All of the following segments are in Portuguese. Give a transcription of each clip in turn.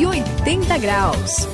180 graus.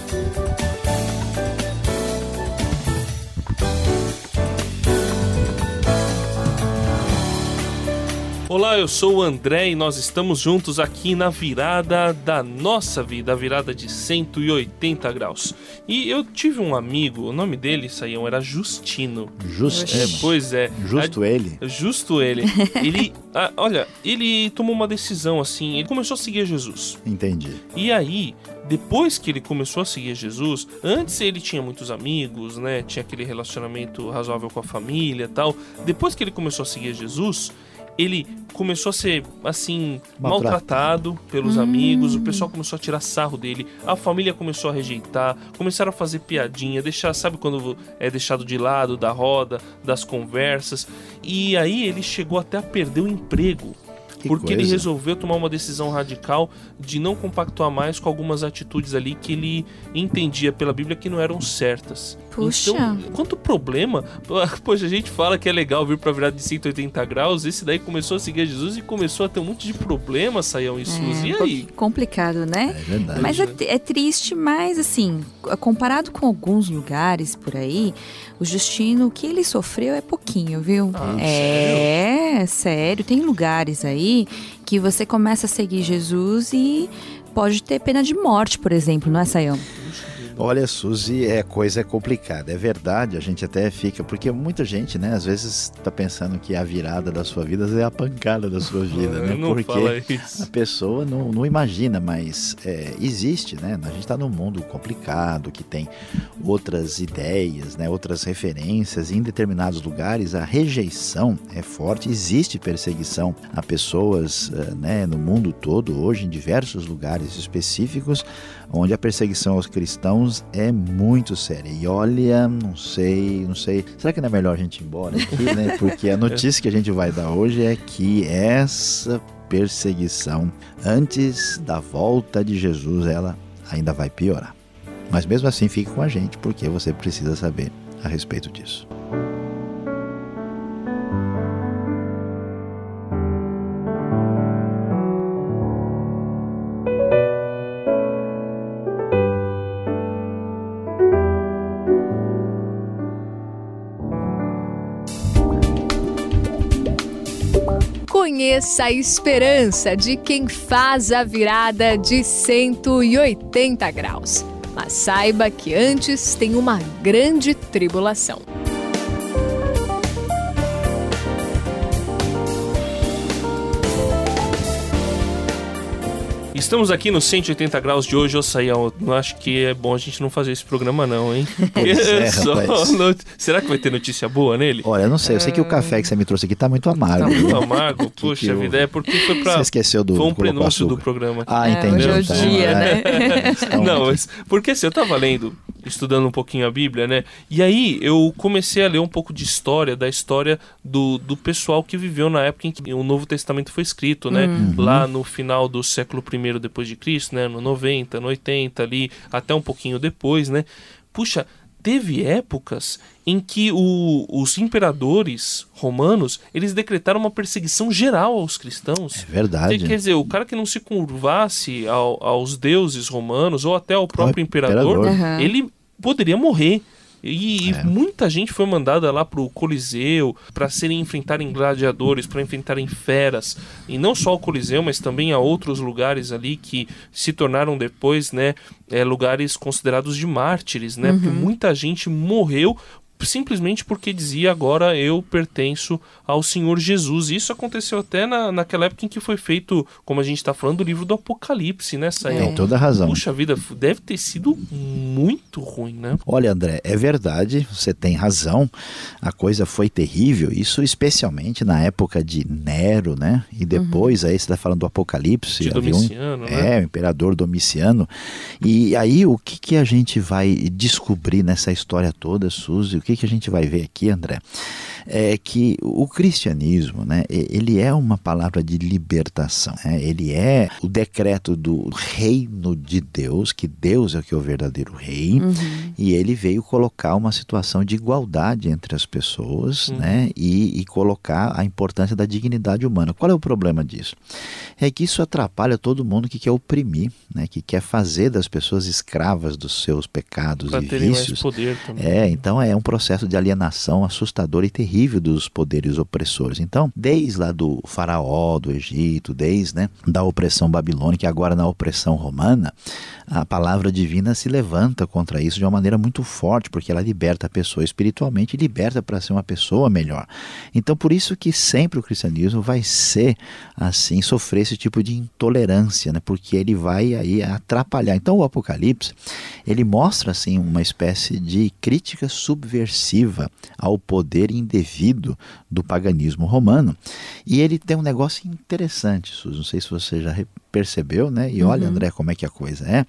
Olá, eu sou o André e nós estamos juntos aqui na virada da nossa vida, a virada de 180 graus. E eu tive um amigo, o nome dele, Saião, era Justino. Justino. É, pois é. Justo A- ele. Justo ele. Ele, ah, olha, ele tomou uma decisão assim, ele começou a seguir Jesus. Entendi. E aí, depois que ele começou a seguir Jesus, antes ele tinha muitos amigos, né? Tinha aquele relacionamento razoável com a família e tal. Depois que ele começou a seguir Jesus, ele começou a ser, assim, Maltratado. maltratado pelos amigos, o pessoal começou a tirar sarro dele, a família começou a rejeitar, começaram a fazer piadinha, deixar, sabe quando é deixado de lado da roda, das conversas. E aí ele chegou até a perder o emprego. Que porque ele coisa. resolveu tomar uma decisão radical de não compactuar mais com algumas atitudes ali que ele entendia pela Bíblia que não eram certas. Puxa. Então, quanto problema. Poxa, a gente fala que é legal vir pra virada de 180 graus. Esse daí começou a seguir Jesus e começou a ter um monte de problemas, Saião e Suzy. E É, aí? Complicado, né? É verdade. Mas é, é triste, mas assim, comparado com alguns lugares por aí, o Justino, o que ele sofreu é pouquinho, viu? Ah, é, sério. Tem lugares aí que você começa a seguir Jesus e pode ter pena de morte, por exemplo, não é, Sayão? Olha, Suzy, é coisa complicada. É verdade, a gente até fica. Porque muita gente, né, às vezes tá pensando que a virada da sua vida é a pancada da sua vida, né? não Porque a pessoa não, não imagina, mas é, existe, né? A gente está num mundo complicado, que tem outras ideias, né? outras referências. Em determinados lugares, a rejeição é forte, existe perseguição a pessoas eh, né? no mundo todo, hoje, em diversos lugares específicos, onde a perseguição aos cristãos é muito séria. E olha, não sei, não sei. Será que não é melhor a gente ir embora aqui, né? Porque a notícia que a gente vai dar hoje é que essa perseguição antes da volta de Jesus, ela ainda vai piorar. Mas mesmo assim, fique com a gente, porque você precisa saber a respeito disso. Conheça a esperança de quem faz a virada de 180 graus. Mas saiba que antes tem uma grande tribulação. Estamos aqui no 180 graus de hoje, ô Saião. Eu acho que é bom a gente não fazer esse programa, não, hein? Pois é, not- Será que vai ter notícia boa nele? Olha, eu não sei, eu sei que o café que você me trouxe aqui tá muito amargo. Tá muito amargo. Que eu- vida, é porque foi pra. Você esqueceu do Foi um prenúncio do programa. Ah, É, entendi. hoje é o então, dia, é. né? Então, Não, mas porque assim, eu tava lendo, estudando um pouquinho a Bíblia, né? E aí eu comecei a ler um pouco de história, da história do, do pessoal que viveu na época em que o Novo Testamento foi escrito, né? Lá no final do século I depois de Cristo, né? No 90, no 80 ali, até um pouquinho depois, né? Puxa, teve épocas em que o- os imperadores romanos, eles decretaram uma perseguição geral aos cristãos. É verdade. Quer dizer, o cara que não se curvasse ao- aos deuses romanos ou até ao próprio imperador, imperador. Aham. ele poderia morrer. E, e É. muita gente foi mandada lá pro Coliseu para serem enfrentarem gladiadores, para enfrentarem feras. E não só o Coliseu, mas também a outros lugares ali que se tornaram depois, né, é, lugares considerados de mártires, né? Porque muita gente morreu simplesmente porque dizia agora eu pertenço ao Senhor Jesus. Isso aconteceu até na, naquela época em que foi feito, como a gente está falando, o livro do Apocalipse, né, Sayão? Tem toda a razão. Puxa vida, deve ter sido muito ruim, né? Olha, André, é verdade, você tem razão. A coisa foi terrível, isso especialmente na época de Nero, né? E depois aí você está falando do Apocalipse, De havia um- Domiciano, né? É, o imperador Domiciano. E aí o que, que a gente vai descobrir nessa história toda, Suzy? Que, que a gente vai ver aqui, André? É que o cristianismo, né, ele é uma palavra de libertação. Né? Ele é o decreto do reino de Deus, que Deus é o que é o verdadeiro rei, uhum. e ele veio colocar uma situação de igualdade entre as pessoas, uhum. né, e, e colocar a importância da dignidade humana. Qual é o problema disso? É que isso atrapalha todo mundo que quer oprimir, né, que quer fazer das pessoas escravas dos seus pecados pra e vícios. poder também. É, então é um processo de alienação assustador e terrível dos poderes opressores. Então, desde lá do faraó do Egito, desde né, da opressão babilônica agora na opressão romana, a palavra divina se levanta contra isso de uma maneira muito forte, porque ela liberta a pessoa espiritualmente e liberta para ser uma pessoa melhor. Então, por isso que sempre o cristianismo vai ser assim, sofrer esse tipo de intolerância, né? porque ele vai aí atrapalhar. Então, o Apocalipse, ele mostra assim uma espécie de crítica subversiva ao poder indevido do paganismo romano. E ele tem um negócio interessante, Suzy, não sei se você já percebeu, né? E olha, uhum. André, como é que a coisa é.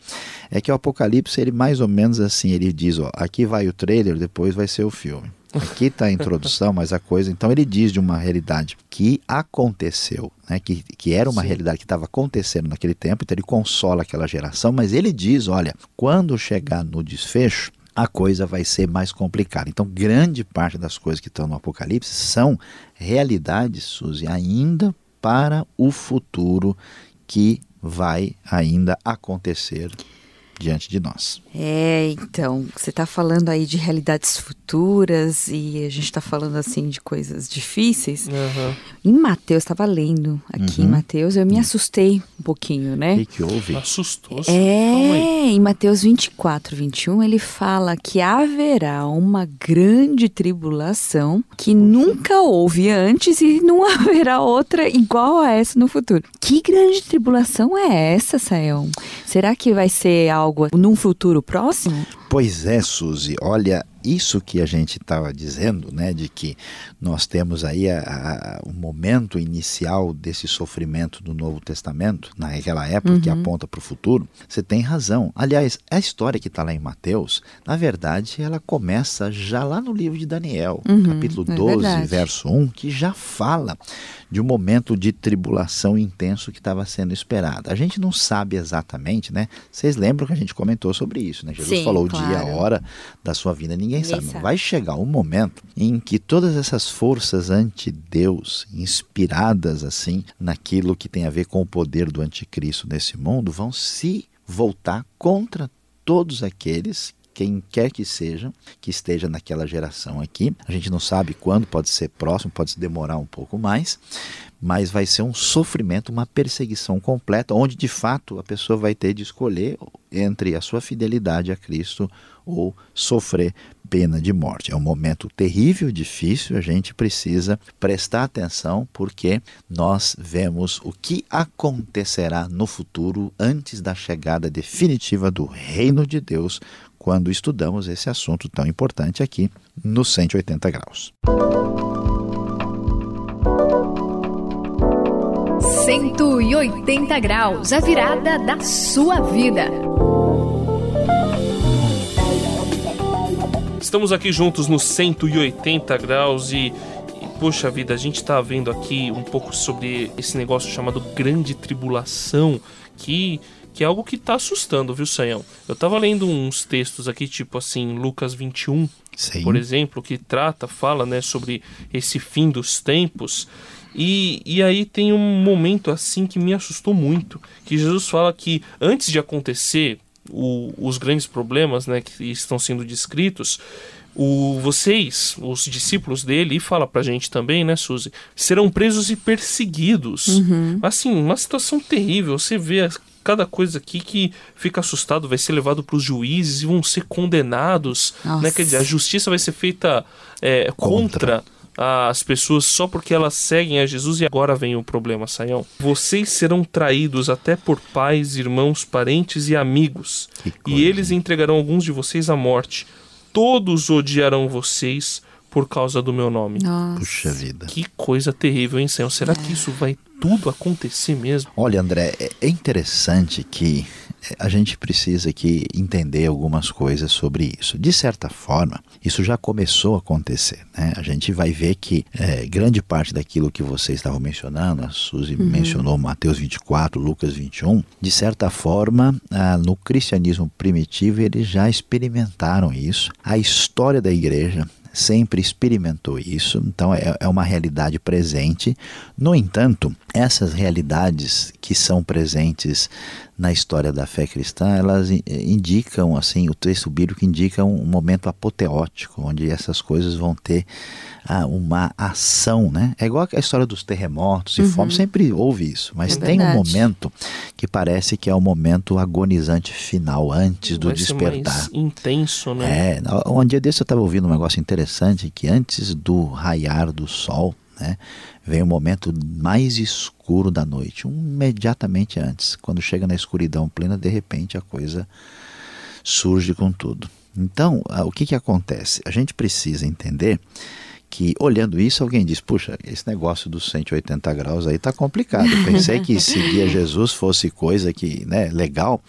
É que o Apocalipse, ele mais ou menos assim, ele diz, ó, aqui vai o trailer, depois vai ser o filme. Aqui está a introdução, mas a coisa. Então ele diz de uma realidade que aconteceu, né? que, que era uma Sim. realidade que estava acontecendo naquele tempo, então ele consola aquela geração, mas ele diz: olha, quando chegar no desfecho, a coisa vai ser mais complicada. Então, grande parte das coisas que estão no Apocalipse são realidades, Suzy, ainda para o futuro que vai ainda acontecer diante de nós. É, então, você está falando aí de realidades futuras e a gente está falando assim de coisas difíceis. Uhum. Em Mateus, estava lendo aqui uhum. em Mateus, eu me assustei um pouquinho, né? O que, que houve? Assustou? -se. É, em Mateus 24, 21, ele fala que haverá uma grande tribulação que nunca houve antes e não haverá outra igual a essa no futuro. Que grande tribulação é essa, Sael? Será que vai ser algo algo num futuro próximo? Pois é, Suzy. Olha, isso que a gente estava dizendo, né, de que nós temos aí o momento inicial desse sofrimento do Novo Testamento, naquela época uhum. que aponta para o futuro, você tem razão. Aliás, a história que está lá em Mateus, na verdade, ela começa já lá no livro de Daniel, uhum, capítulo 12, é verso 1, que já fala de um momento de tribulação intenso que estava sendo esperado. A gente não sabe exatamente, né? Vocês lembram que a gente comentou sobre isso, né? Jesus Sim, falou claro. o dia, a hora da sua vida, ninguém ninguém, sabe. sabe. Vai chegar um momento em que todas essas forças anti-Deus, inspiradas assim naquilo que tem a ver com o poder do anticristo nesse mundo, vão se voltar contra todos aqueles quem quer que seja, que esteja naquela geração aqui. A gente não sabe quando, pode ser próximo, pode demorar um pouco mais, mas vai ser um sofrimento, uma perseguição completa, onde de fato a pessoa vai ter de escolher entre a sua fidelidade a Cristo ou sofrer pena de morte. É um momento terrível, difícil, a gente precisa prestar atenção porque nós vemos o que acontecerá no futuro antes da chegada definitiva do reino de Deus quando estudamos esse assunto tão importante aqui no 180 graus. 180 graus, a virada da sua vida. Estamos aqui juntos no 180 graus e, e poxa vida, a gente está vendo aqui um pouco sobre esse negócio chamado grande tribulação que que é algo que está assustando, viu, Sayão? Eu estava lendo uns textos aqui, tipo assim, Lucas 21, Sim. por exemplo, que trata, fala, né, sobre esse fim dos tempos. E, e aí tem um momento assim que me assustou muito, que Jesus fala que antes de acontecer o, os grandes problemas, né, que estão sendo descritos, o, vocês, os discípulos dele, e fala pra gente também, né, Suzy, serão presos e perseguidos. Uhum. Assim, uma situação terrível. Você vê cada coisa aqui que fica assustado, vai ser levado para os juízes e vão ser condenados. Né? Quer dizer, a justiça vai ser feita é, contra. contra as pessoas só porque elas seguem a Jesus e agora vem o problema, Saião. Vocês serão traídos até por pais, irmãos, parentes e amigos, e eles entregarão alguns de vocês à morte. Todos odiarão vocês por causa do meu nome. Nossa. Puxa vida. Que coisa terrível, hein, Senhor? Será é. que isso vai tudo acontecer mesmo? Olha, André, é interessante que a gente precisa aqui entender algumas coisas sobre isso. De certa forma, isso já começou a acontecer. Né? A gente vai ver que é, grande parte daquilo que você estava mencionando, a Suzy uhum. mencionou Mateus 24, Lucas 21, de certa forma, ah, no cristianismo primitivo, eles já experimentaram isso. A história da igreja sempre experimentou isso, então é, é uma realidade presente. No entanto, essas realidades que são presentes na história da fé cristã, elas indicam, assim, o texto bíblico indica um momento apoteótico, onde essas coisas vão ter ah, uma ação, né? É igual a história dos terremotos e uhum. fome, sempre houve isso, mas é tem verdade. um momento que parece que é o momento agonizante final, antes do Vai despertar. intenso, né? É, um dia desse eu estava ouvindo um negócio interessante, que antes do raiar do sol, né? Vem o momento mais escuro da noite, imediatamente antes. Quando chega na escuridão plena, de repente a coisa surge com tudo. Então, o que, que acontece? A gente precisa entender que olhando isso, alguém diz: puxa, esse negócio dos 180 graus aí está complicado. Pensei que seguir Jesus fosse coisa que, né, legal,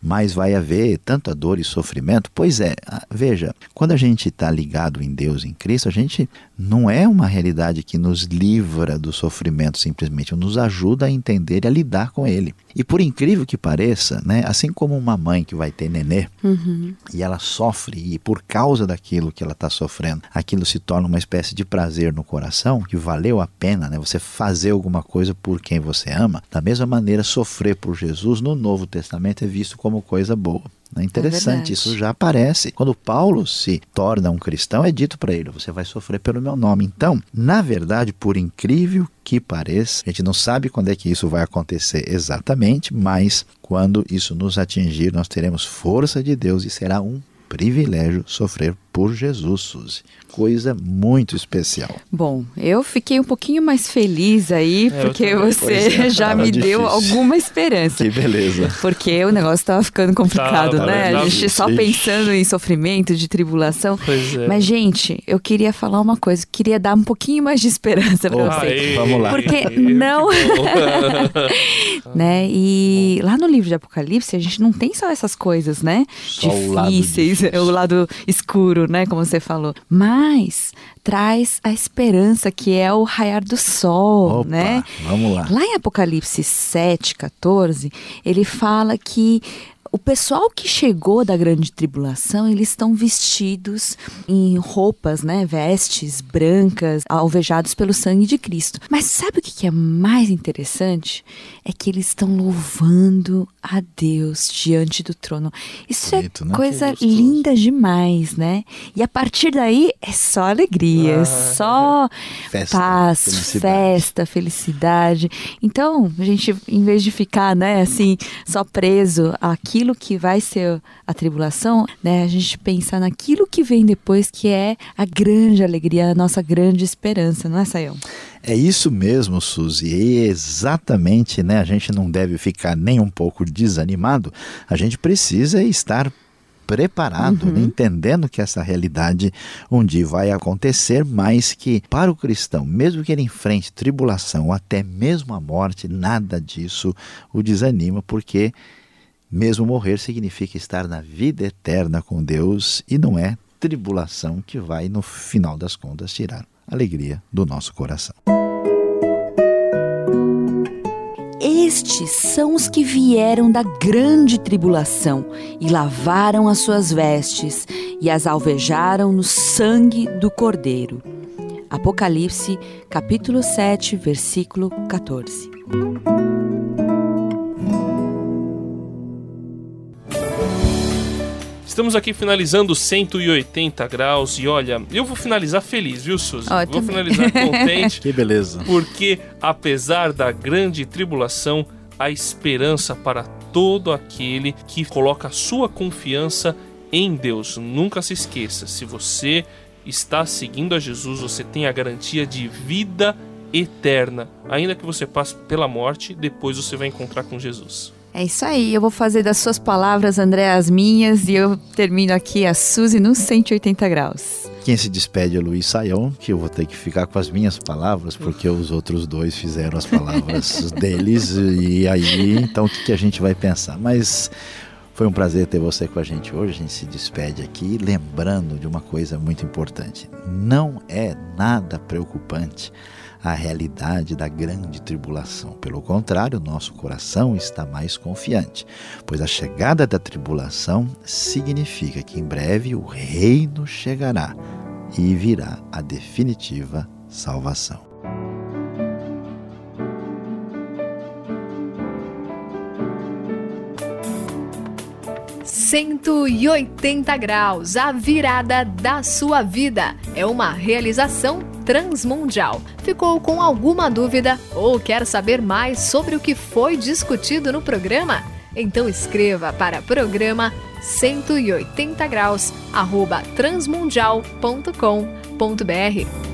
mas vai haver tanta dor e sofrimento. Pois é, veja, quando a gente está ligado em Deus, em Cristo, a gente não é uma realidade que nos livra do sofrimento simplesmente, nos ajuda a entender e a lidar com ele. E por incrível que pareça, né, assim como uma mãe que vai ter nenê uhum. e ela sofre e por causa daquilo que ela está sofrendo, aquilo se torna uma espécie de prazer no coração, que valeu a pena, né, você fazer alguma coisa por quem você ama. Da mesma maneira, sofrer por Jesus no Novo Testamento é visto como coisa boa. É interessante, é isso já aparece. Quando Paulo se torna um cristão, é dito para ele: você vai sofrer pelo meu nome. Então, na verdade, por incrível que pareça, a gente não sabe quando é que isso vai acontecer exatamente, mas quando isso nos atingir, nós teremos força de Deus e será um privilégio sofrer por Jesus, Suzy. Coisa muito especial. Bom, eu fiquei um pouquinho mais feliz aí, é, porque você é, já me difícil. deu alguma esperança. Que beleza. Porque o negócio estava ficando complicado, tava, né? A gente só pensando em sofrimento, de tribulação. É. Mas, gente, eu queria falar uma coisa, queria dar um pouquinho mais de esperança para vocês. Vamos lá. Porque não. né? E lá no livro de Apocalipse, a gente não tem só essas coisas, né? Só Difíceis, o lado, o lado escuro, né? Como você falou. Mas traz a esperança que é o raiar do sol, Opa, né? Vamos lá. Lá em Apocalipse 7, 14, ele fala que o pessoal que chegou da grande tribulação, eles estão vestidos em roupas, né, vestes brancas, alvejados pelo sangue de Cristo. Mas sabe o que é mais interessante? É que eles estão louvando a Deus diante do trono. Isso é Bonito, é né? coisa linda demais, né? E a partir daí é só alegria, é ah, só festa, paz, felicidade. festa, felicidade. Então, a gente, em vez de ficar, né, assim, só preso aqui aquilo que vai ser a tribulação, né, a gente pensar naquilo que vem depois, que é a grande alegria, a nossa grande esperança, não é, Sayão? É isso mesmo, Suzy. E exatamente, né? A gente não deve ficar nem um pouco desanimado. A gente precisa estar preparado, uhum. né? entendendo que essa realidade um dia vai acontecer, mas que para o cristão, mesmo que ele enfrente tribulação ou até mesmo a morte, nada disso o desanima, porque mesmo morrer significa estar na vida eterna com Deus e não é tribulação que vai, no final das contas, tirar a alegria do nosso coração. Estes são os que vieram da grande tribulação e lavaram as suas vestes e as alvejaram no sangue do Cordeiro. Apocalipse, capítulo 7, versículo 14. Estamos aqui finalizando 180 graus e olha, eu vou finalizar feliz, viu, Suzy? Oh, vou finalizar contente. que beleza. Porque apesar da grande tribulação, há esperança para todo aquele que coloca a sua confiança em Deus. Nunca se esqueça, se você está seguindo a Jesus, você tem a garantia de vida eterna. Ainda que você passe pela morte, depois você vai encontrar com Jesus. É isso aí, eu vou fazer das suas palavras, André, as minhas, e eu termino aqui a Suzy nos 180 graus. quem se despede é Luiz Saião, que eu vou ter que ficar com as minhas palavras, porque os outros dois fizeram as palavras deles, e aí, então o que, que a gente vai pensar? Mas foi um prazer ter você com a gente hoje. A gente se despede aqui lembrando de uma coisa muito importante. Não é nada preocupante a realidade da grande tribulação. Pelo contrário, nosso coração está mais confiante, pois a chegada da tribulação significa que em breve o reino chegará e virá a definitiva salvação. 180 graus, a virada da sua vida. É uma realização transmundial. Ficou com alguma dúvida ou quer saber mais sobre o que foi discutido no programa? Então escreva para programa 180 graus, arroba transmundial.com.br